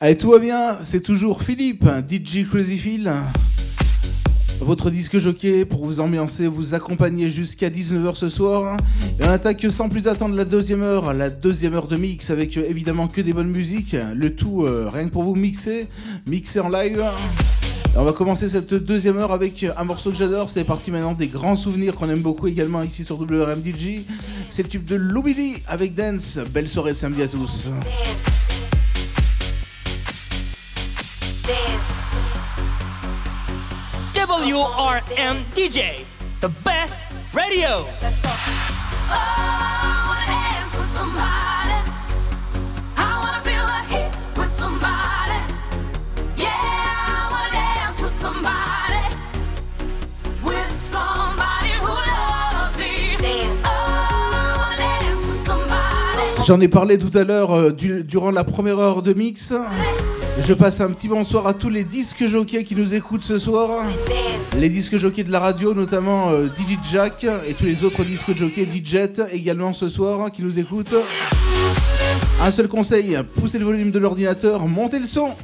Allez, tout va bien, c'est toujours Philippe, DJ Crazy Phil. Votre disque jockey pour vous ambiancer, vous accompagner jusqu'à 19h ce soir. Et on attaque sans plus attendre la deuxième heure, la deuxième heure de mix avec euh, évidemment que des bonnes musiques. Le tout euh, rien que pour vous mixer, mixer en live. on va commencer cette deuxième heure avec un morceau que j'adore. C'est parti maintenant des grands souvenirs qu'on aime beaucoup également ici sur WRMDG. C'est le tube de Loubidi avec Dance. Belle soirée de samedi à tous. The best radio. J'en ai parlé tout à l'heure euh, durant la première heure de mix. Je passe un petit bonsoir à tous les disques jockeys qui nous écoutent ce soir. Les disques jockeys de la radio, notamment euh, DJ Jack et tous les autres disques jockeys DJ également ce soir qui nous écoutent. Un seul conseil, poussez le volume de l'ordinateur, montez le son.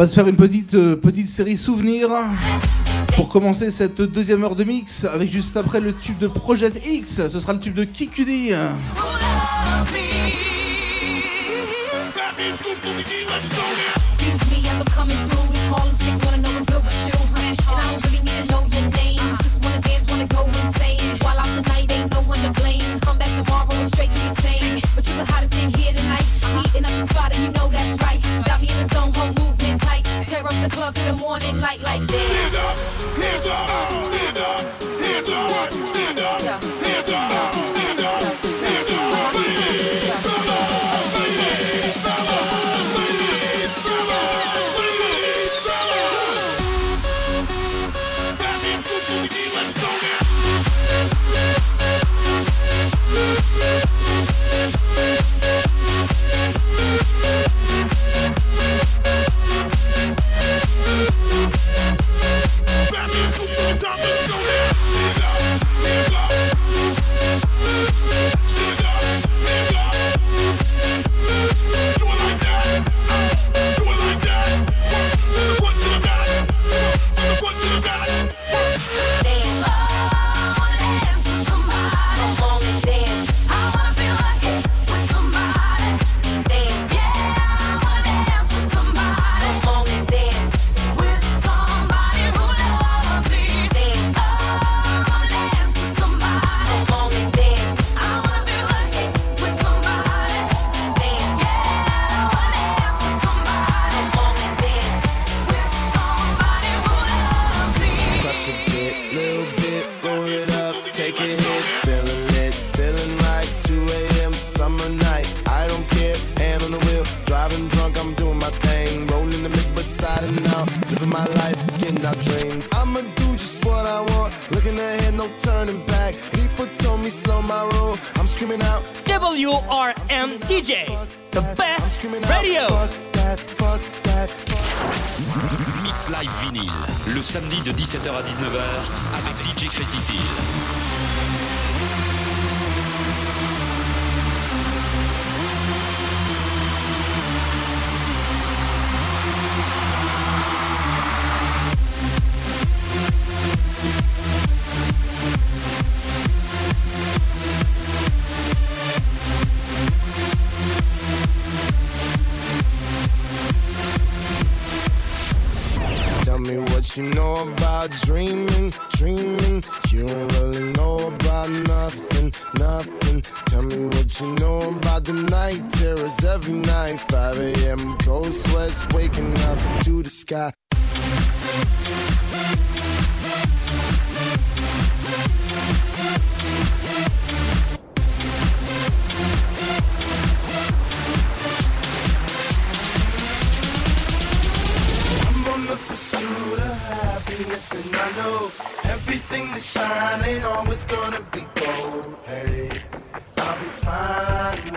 Va se faire une petite, euh, petite série souvenirs pour commencer cette deuxième heure de mix avec juste après le tube de Project X. Ce sera le tube de Kikudi.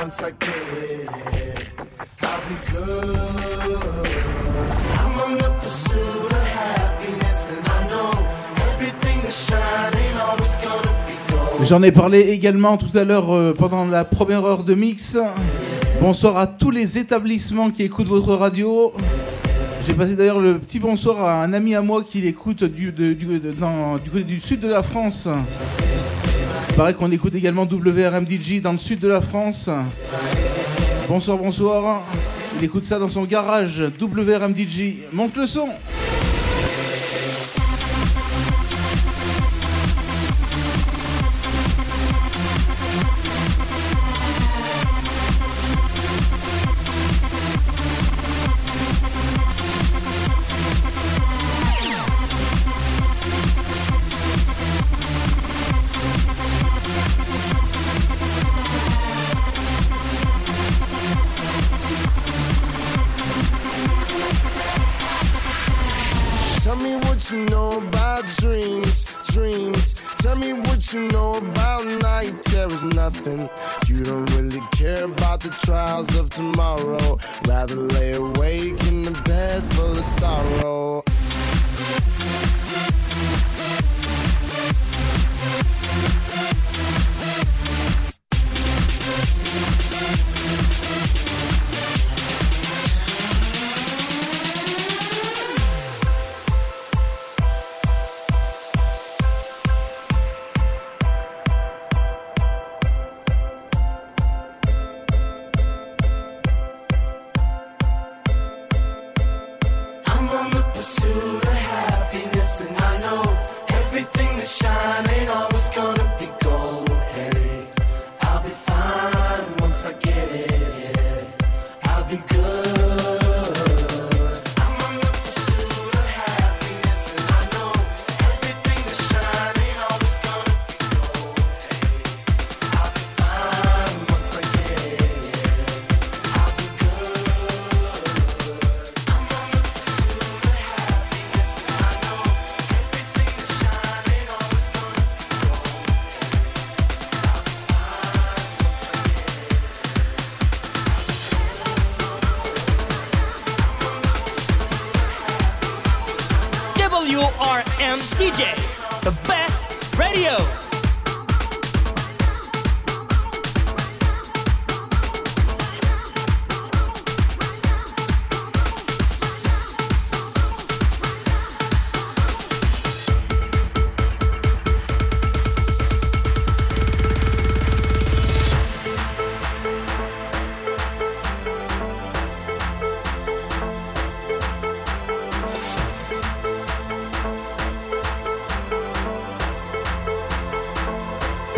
Once I get it. I'll be good. I'm on the pursuit of happiness, and I know everything that shine ain't always gonna be gold. J'en ai parlé également tout à l'heure euh, pendant la première heure de mix. Bonsoir à tous les établissements qui écoutent votre radio. J'ai passé d'ailleurs le petit bonsoir à un ami à moi qui l'écoute du côté du sud de la France. Il paraît qu'on écoute également WRMDJ dans le sud de la France. Bonsoir, bonsoir. Il écoute ça dans son garage, WRMDJ. Monte le son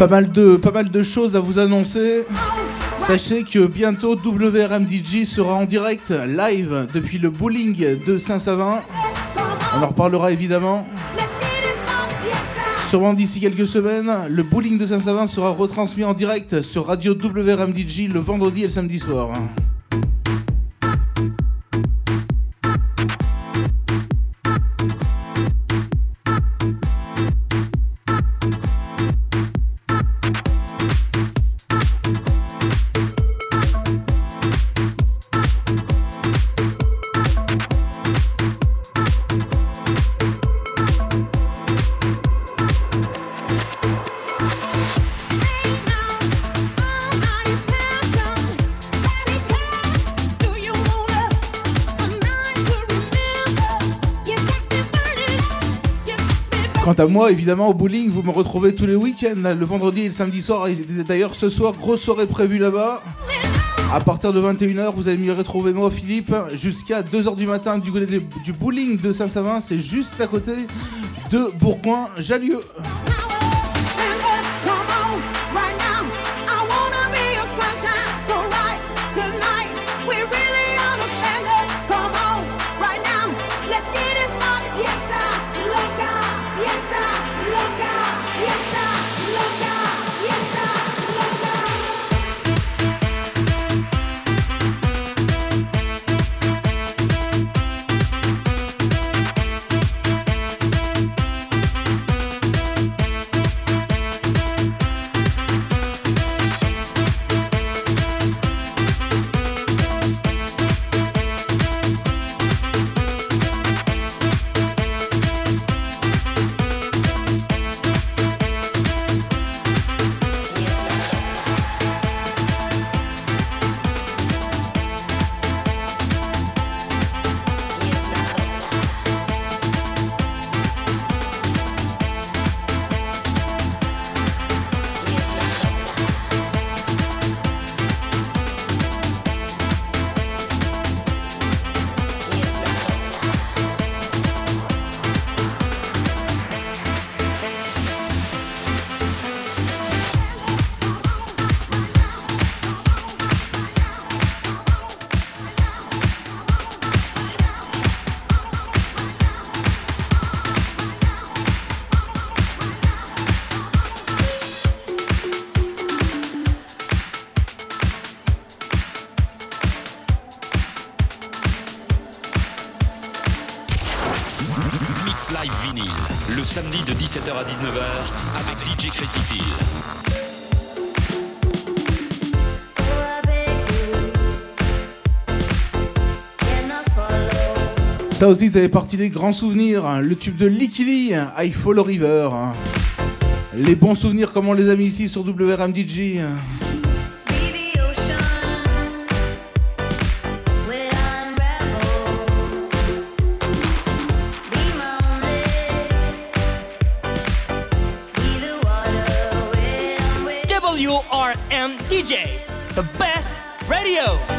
Pas mal de, choses à vous annoncer. Sachez que bientôt WRMDJ sera en direct live depuis le bowling de Saint-Savin. On en reparlera évidemment. Sûrement d'ici quelques semaines, le bowling de Saint-Savin sera retransmis en direct sur radio WRMDJ le vendredi et le samedi soir. À moi, évidemment, au bowling, vous me retrouvez tous les week-ends, le vendredi et le samedi soir. D'ailleurs, ce soir, grosse soirée prévue là-bas. À partir de 21h, vous allez me retrouver moi, Philippe, jusqu'à 2h du matin du côté du bowling de Saint-Savin. C'est juste à côté de Bourgoin-Jallieu. Ça aussi, ça fait partie des grands souvenirs. Le tube de Licky Lee, I Follow River. Les bons souvenirs comme on les a mis ici sur WRMDG. WRM DJ, the best radio.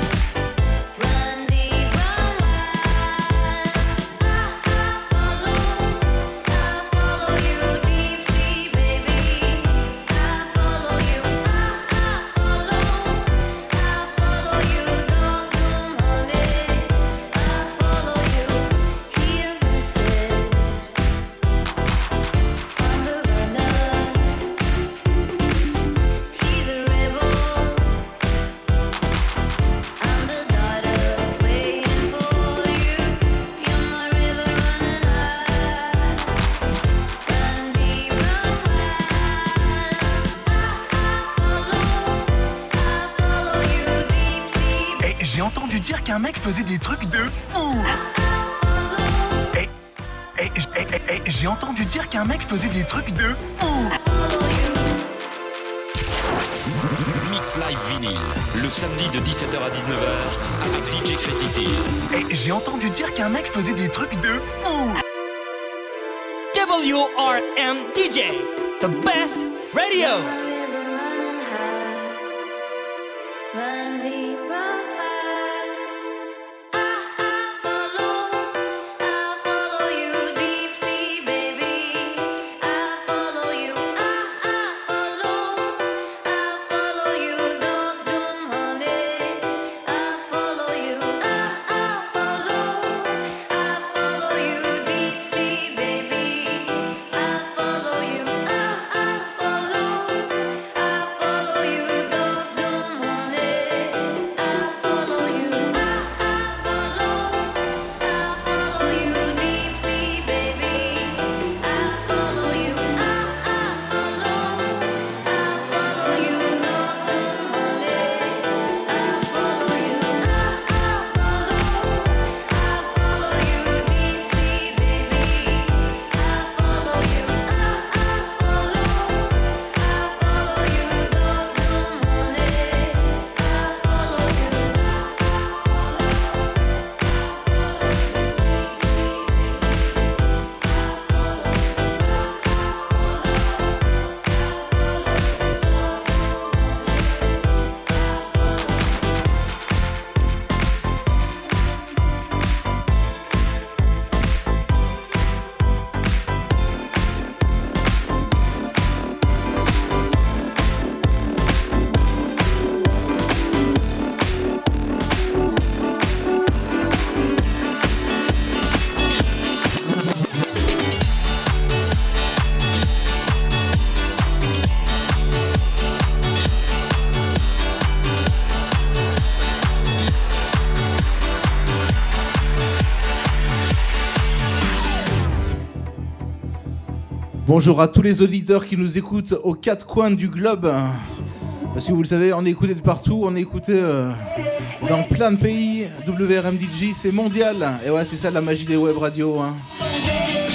J'ai entendu dire qu'un mec faisait des trucs de fou. Et, et, et- et- et j'ai entendu dire qu'un mec faisait des trucs de fou. Mix Live Vinyl, le samedi de 17h à 19h avec DJ Crazy Phil. Et j'ai entendu dire qu'un mec faisait des trucs de fou. WRM DJ, the best radio. Run Bonjour à tous les auditeurs qui nous écoutent aux quatre coins du globe. Parce que vous le savez, on est écouté de partout, on est écouté euh, dans plein de pays. WRMDJ, c'est mondial. Et ouais, c'est ça la magie des web radios. hein.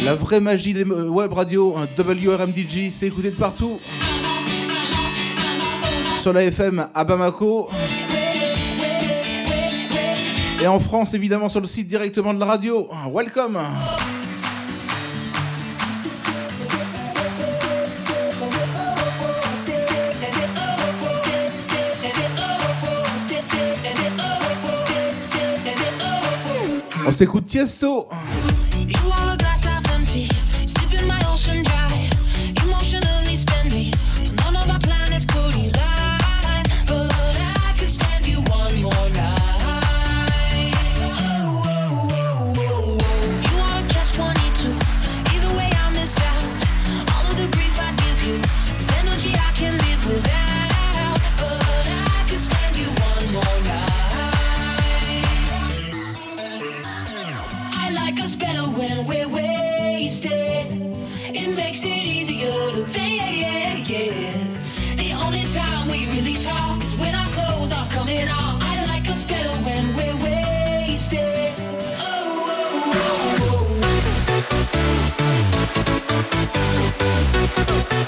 La vraie magie des euh, web radios. hein. WRMDJ, c'est écouté de partout. Sur la FM à Bamako. Et en France, évidemment, sur le site directement de la radio. Welcome! O sea, escuché esto. Thank you.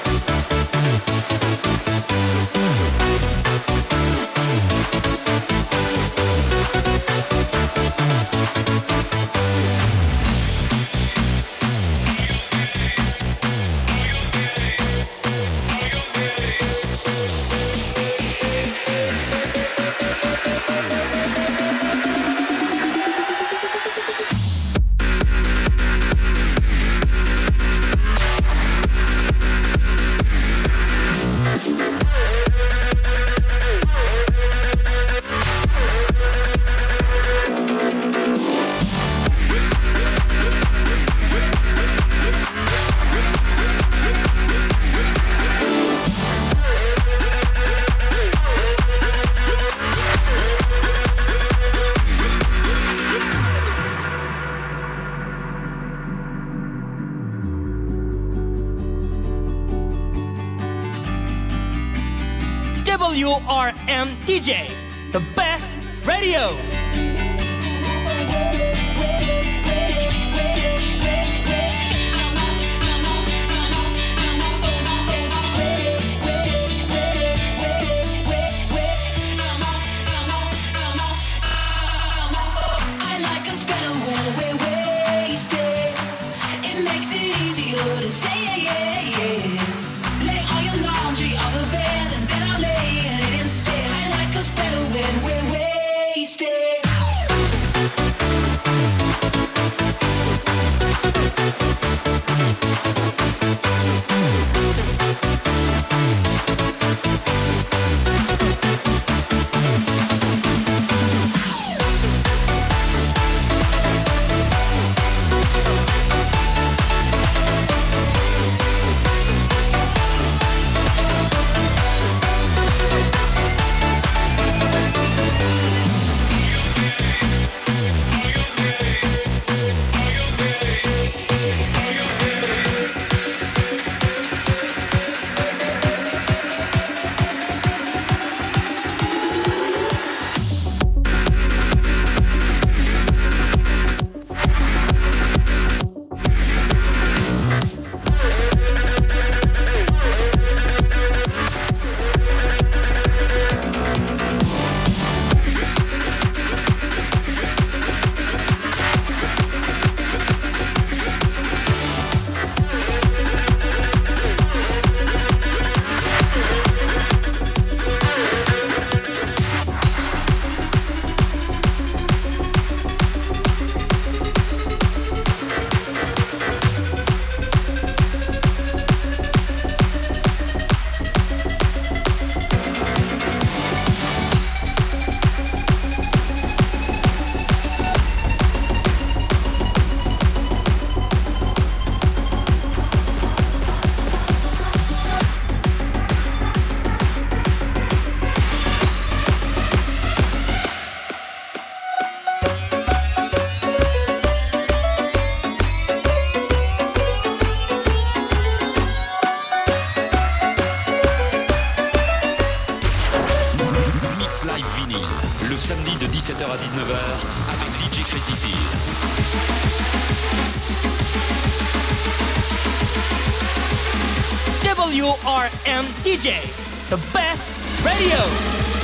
WRM DJ, the best radio.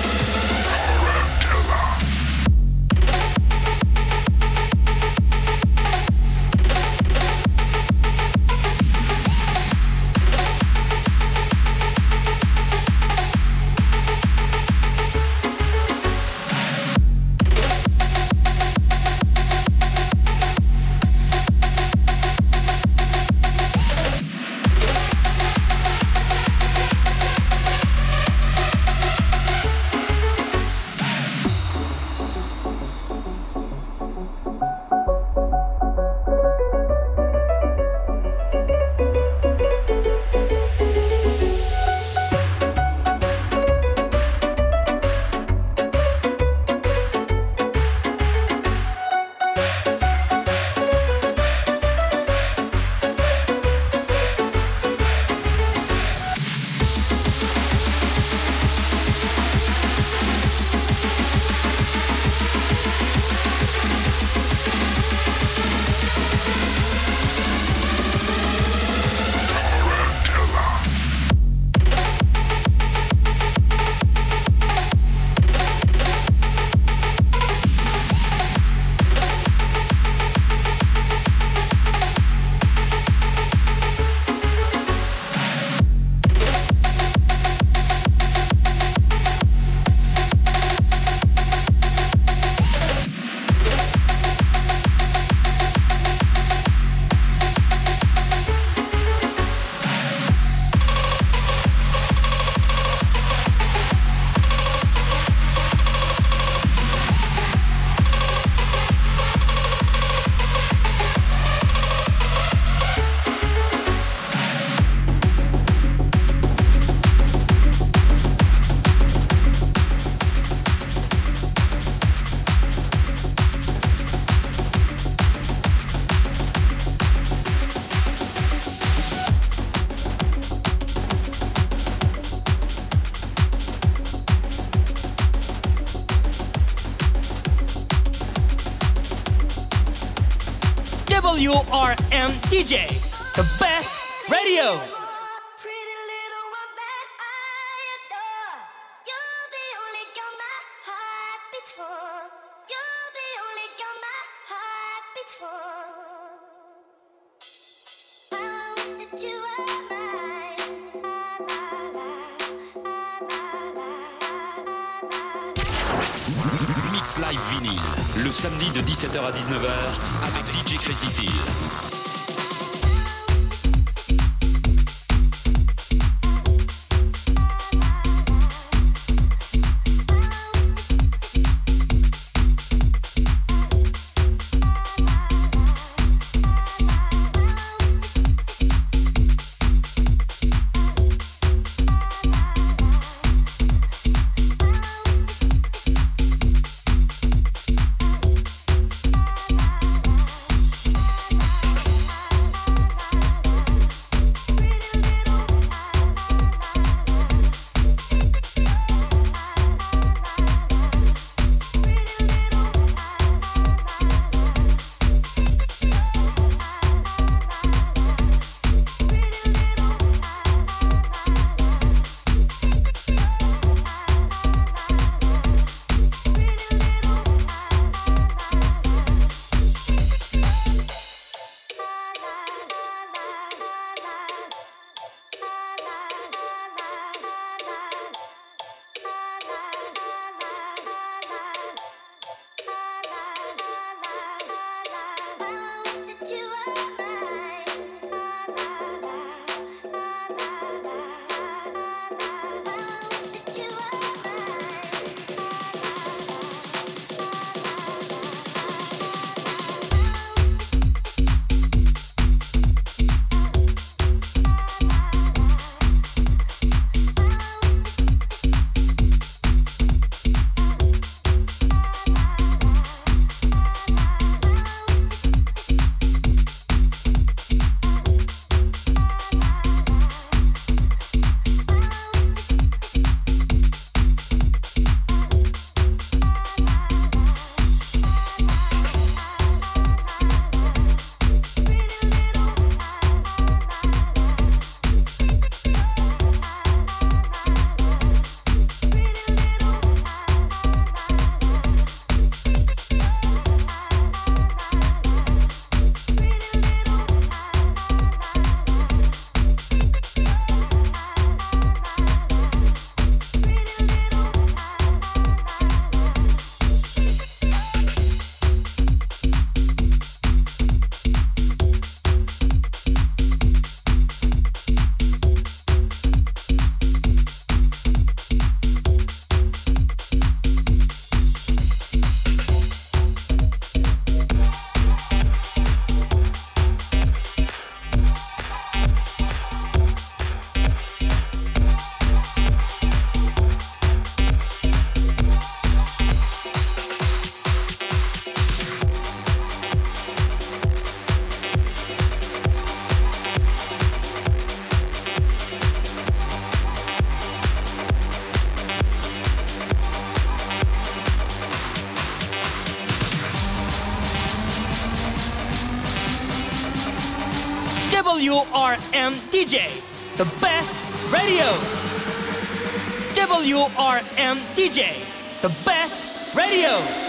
DJ, the best radio. WRM DJ, the best radio.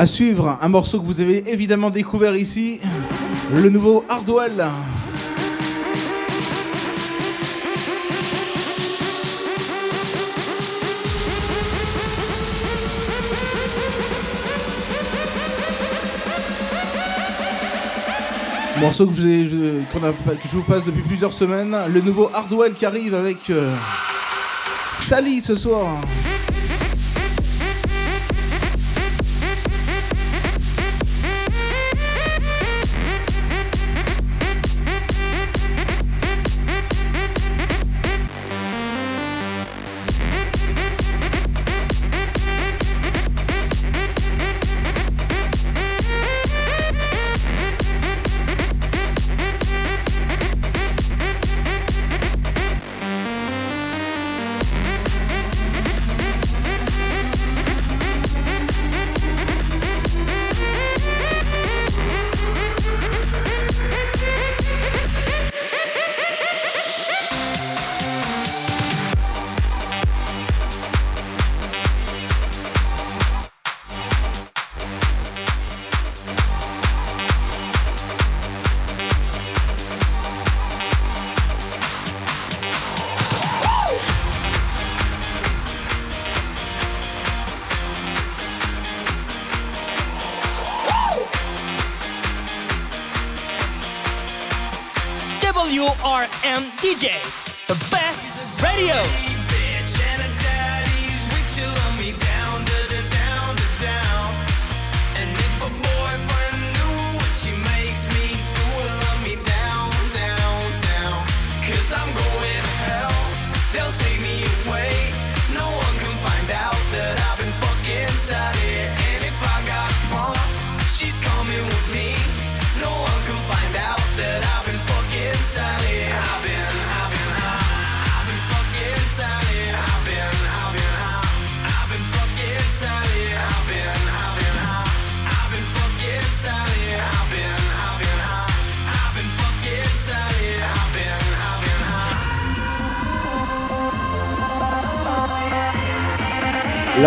À suivre, un morceau que vous avez évidemment découvert ici, le nouveau Hardwell. Morceau que je, vous que je vous passe depuis plusieurs semaines, le nouveau Hardwell qui arrive avec euh, Sally ce soir.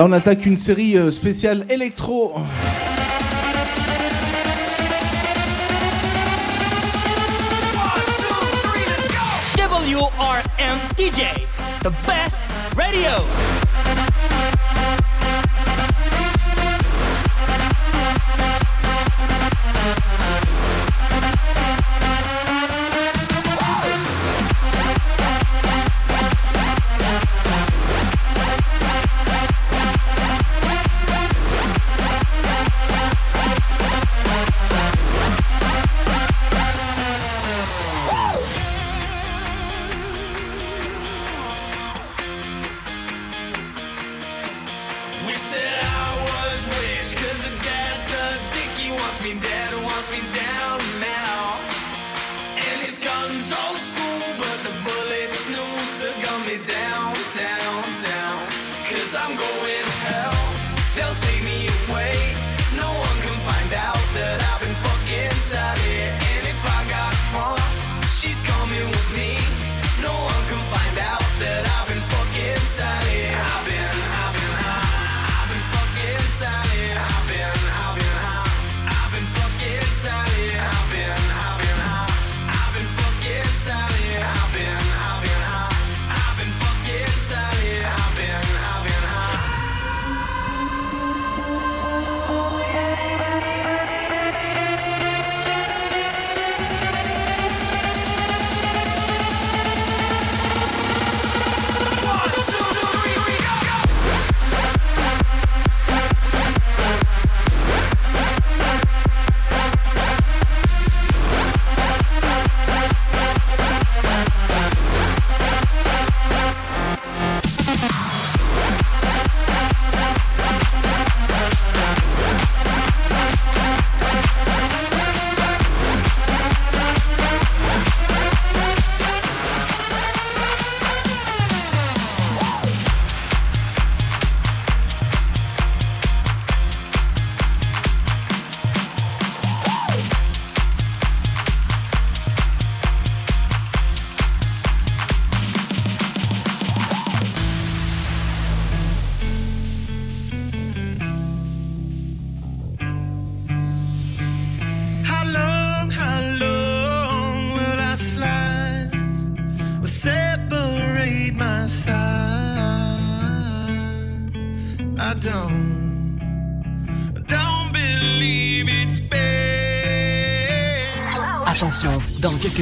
on attaque une série euh, spéciale électro. WRM DJ, the best radio.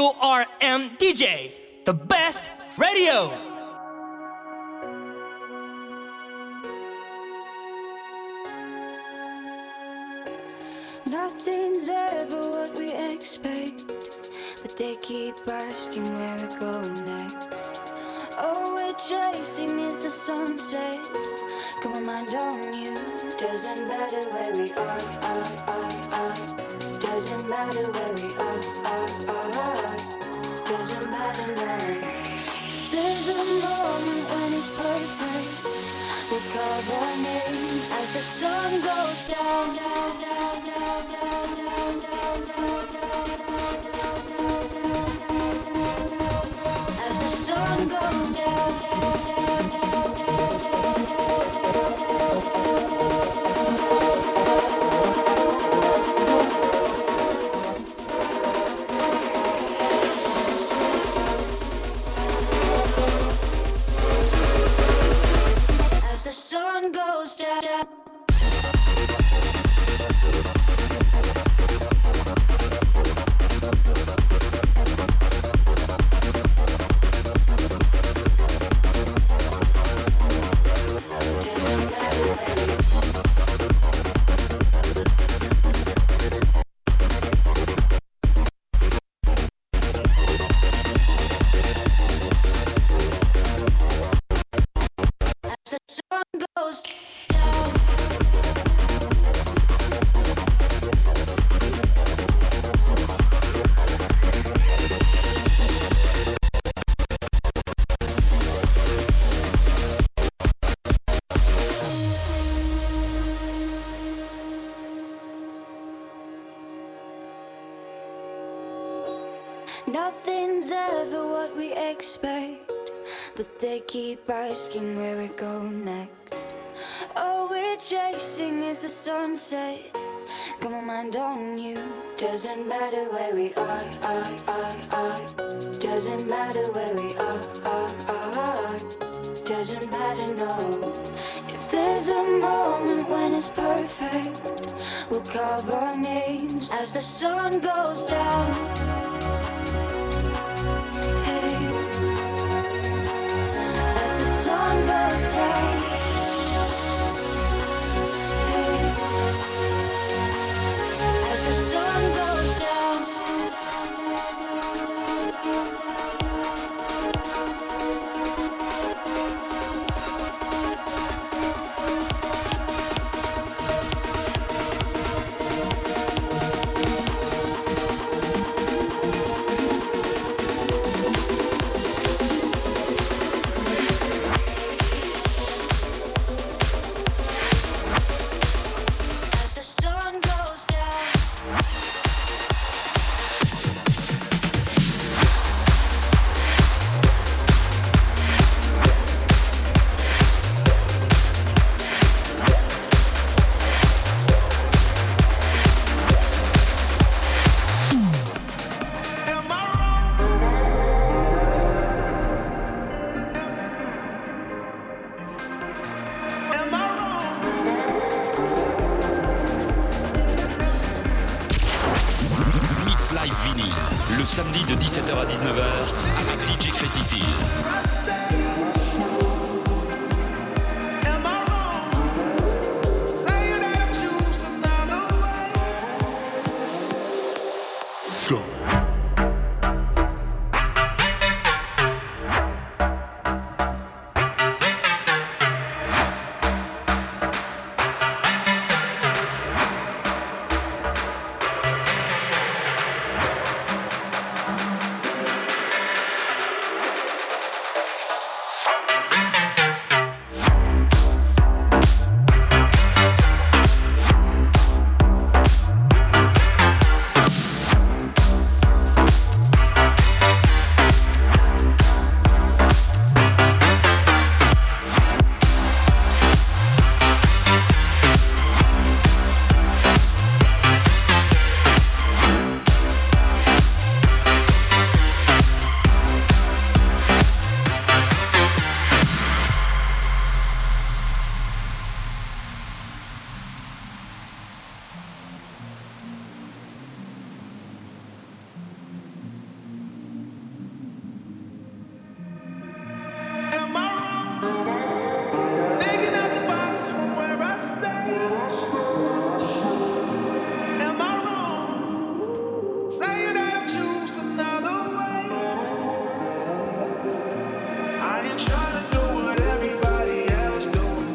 WRM DJ, the best radio. Nothing's ever what we expect, but they keep asking where we're going next. All we're chasing is the sunset. Got my mind on you. Doesn't matter where we are, are, are, are. Doesn't matter where we are, are, are. Doesn't matter now. There's a moment when it's perfect. We'll call our name as the sun goes down, down, down, down, down, Doesn't matter where we are, are, are, are. Doesn't matter where we are, are, are. Doesn't matter, no. If there's a moment when it's perfect, we'll carve our names as the sun goes down.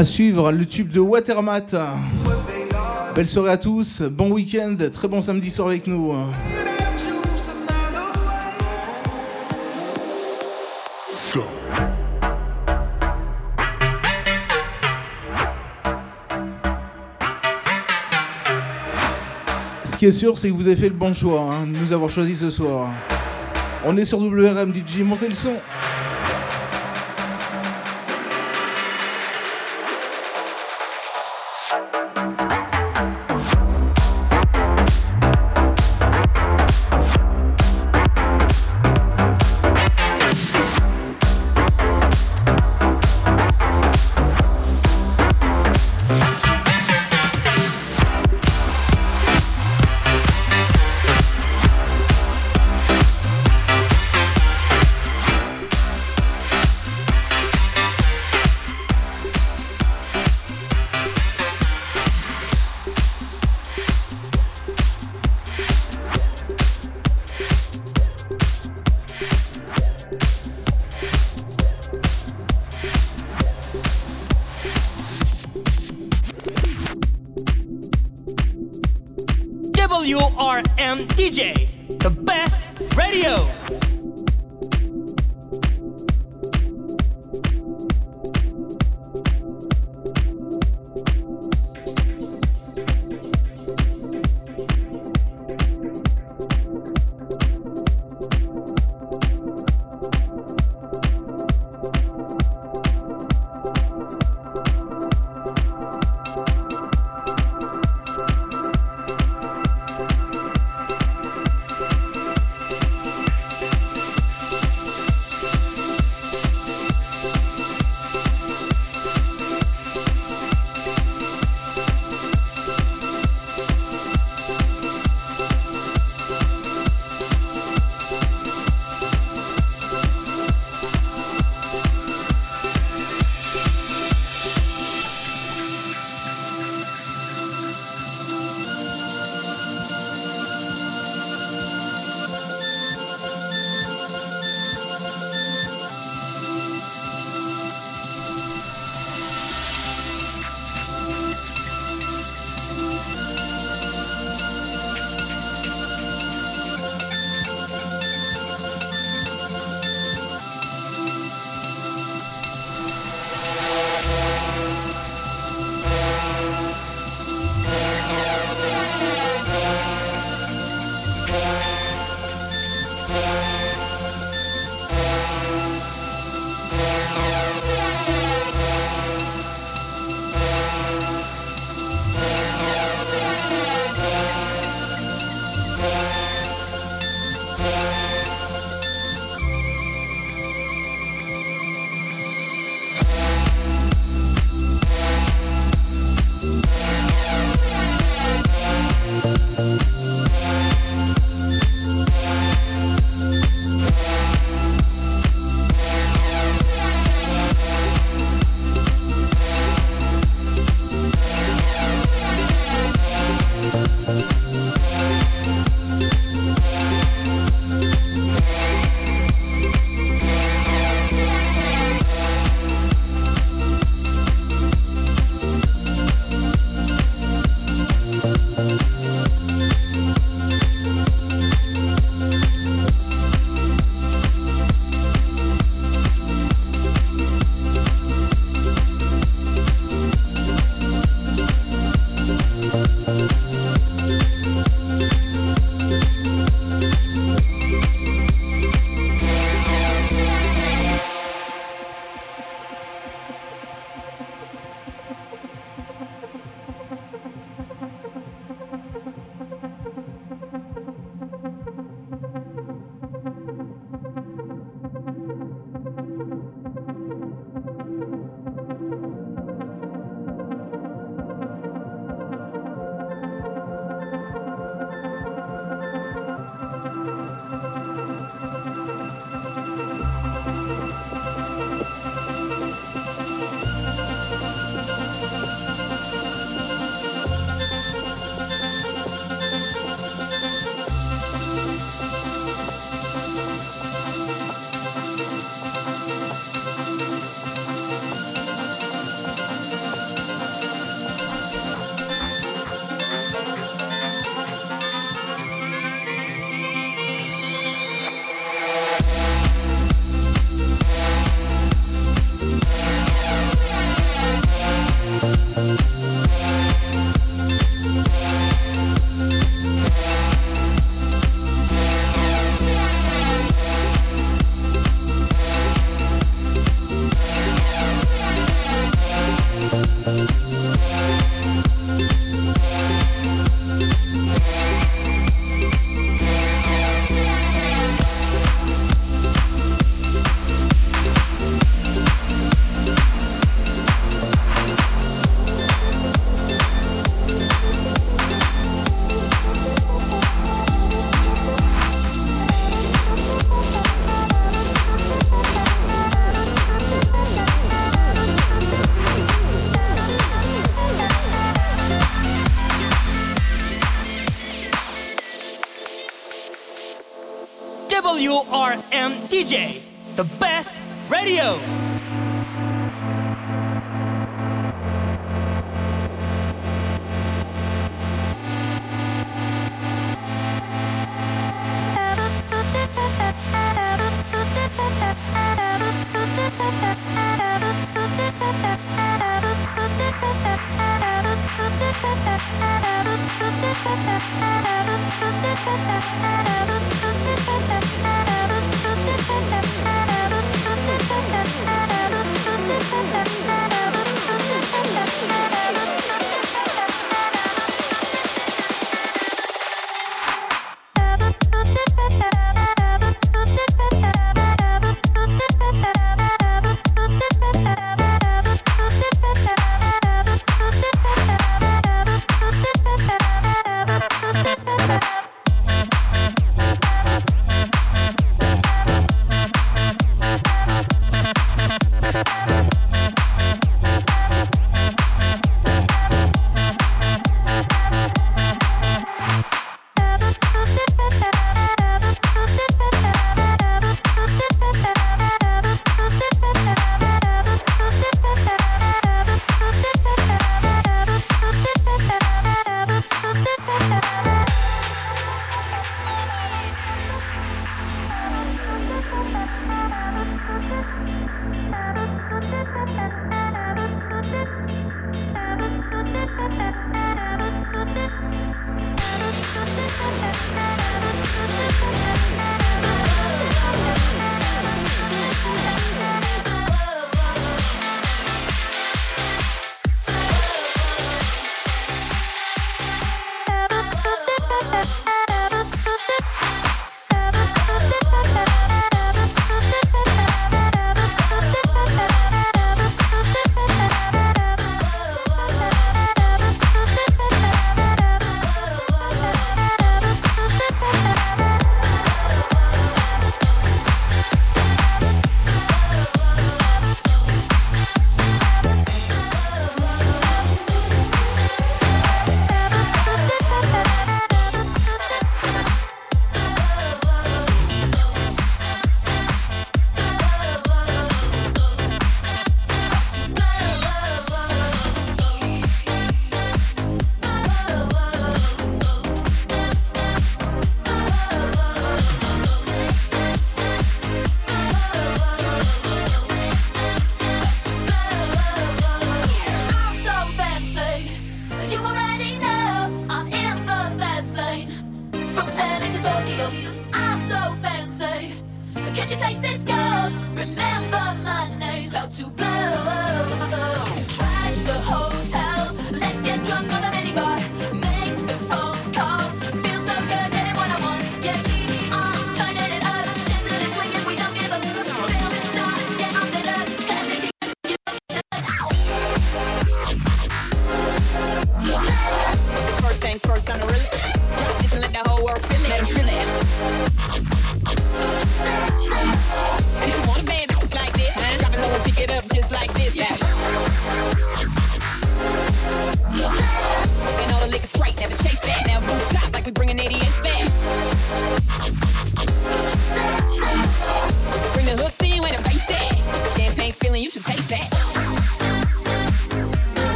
À suivre le tube de Watermat. Belle soirée à tous, bon week-end, très bon samedi soir avec nous. Ce qui est sûr, c'est que vous avez fait le bon choix hein, de nous avoir choisi ce soir. On est sur WRM DJ, montez le son.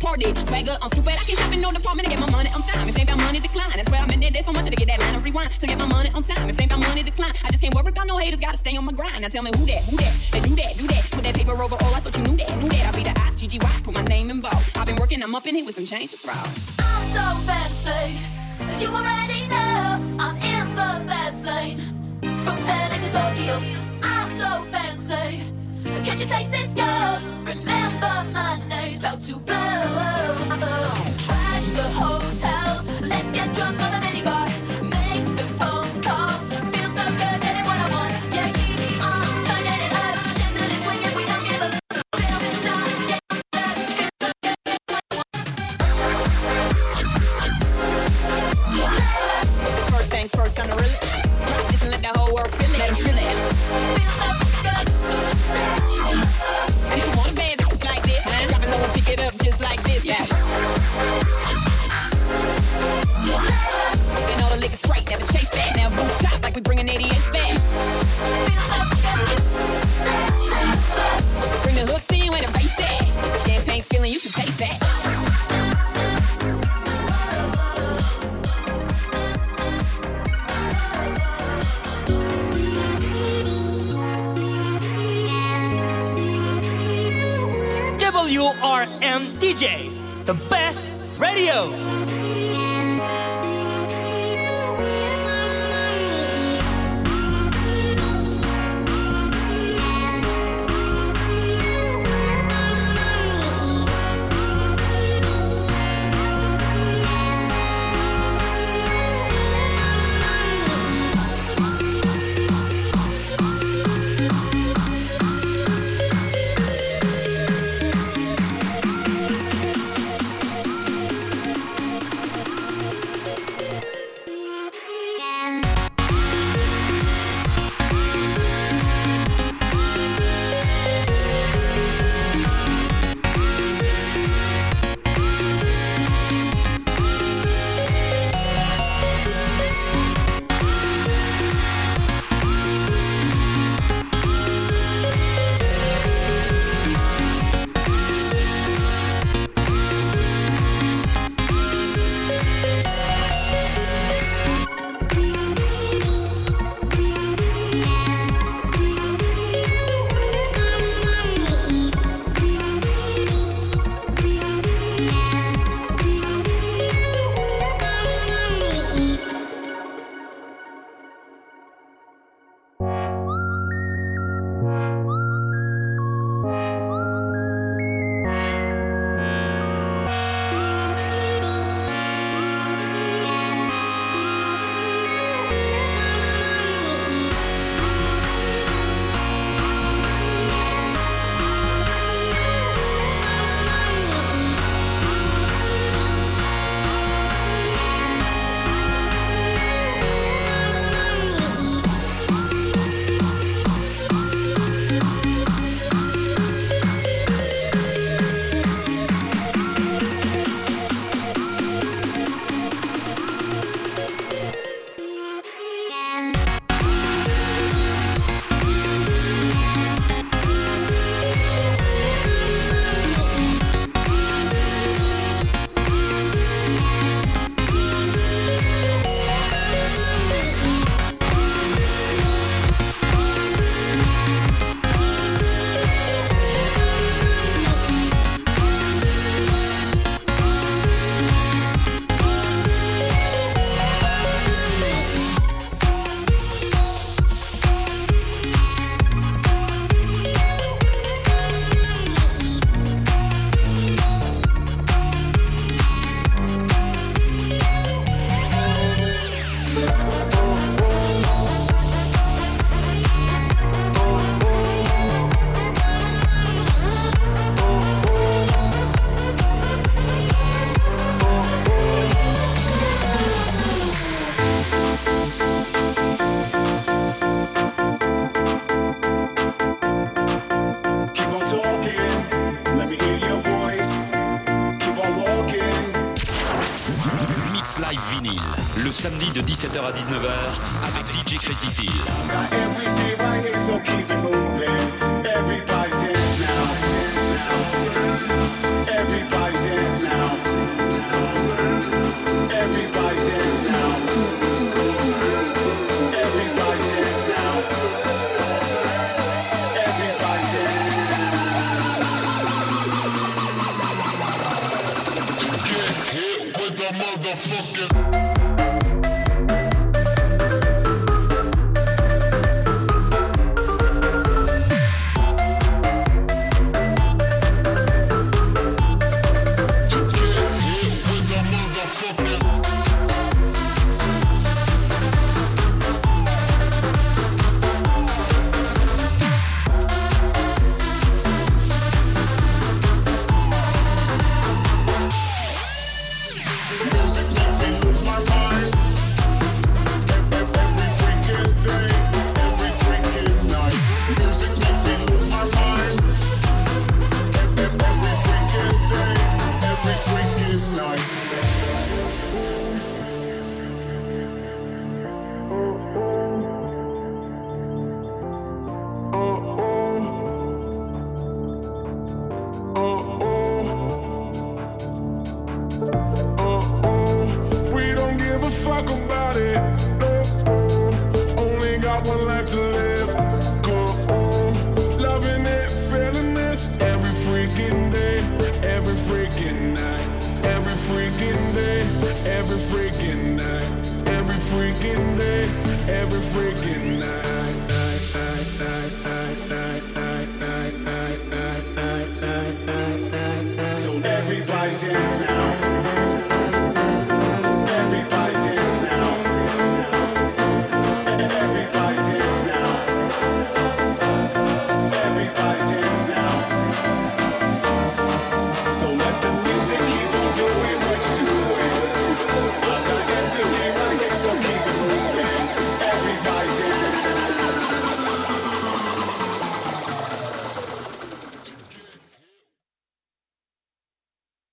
Departed. Swagger, I'm stupid. I can shop in no department to get my money on time. If ain't about money, decline. That's where I'm in there so much to get that line of rewind. To get my money on time. If ain't about money, decline. I just can't worry about no haters. Gotta stay on my grind. Now tell me who that, who that? They do that, do that. Put that paper over. Oh, I thought you knew that, knew that. I'll be the I, G, G, Y. Put my name in bold. I've been working, I'm up in here with some change to throw. I'm so fancy. You already know I'm in the fast lane. From LA to Tokyo, I'm so fancy. Can't you taste this gold? Remember my name. About to blow. Trash the hotel. Let's get drunk on the minibar.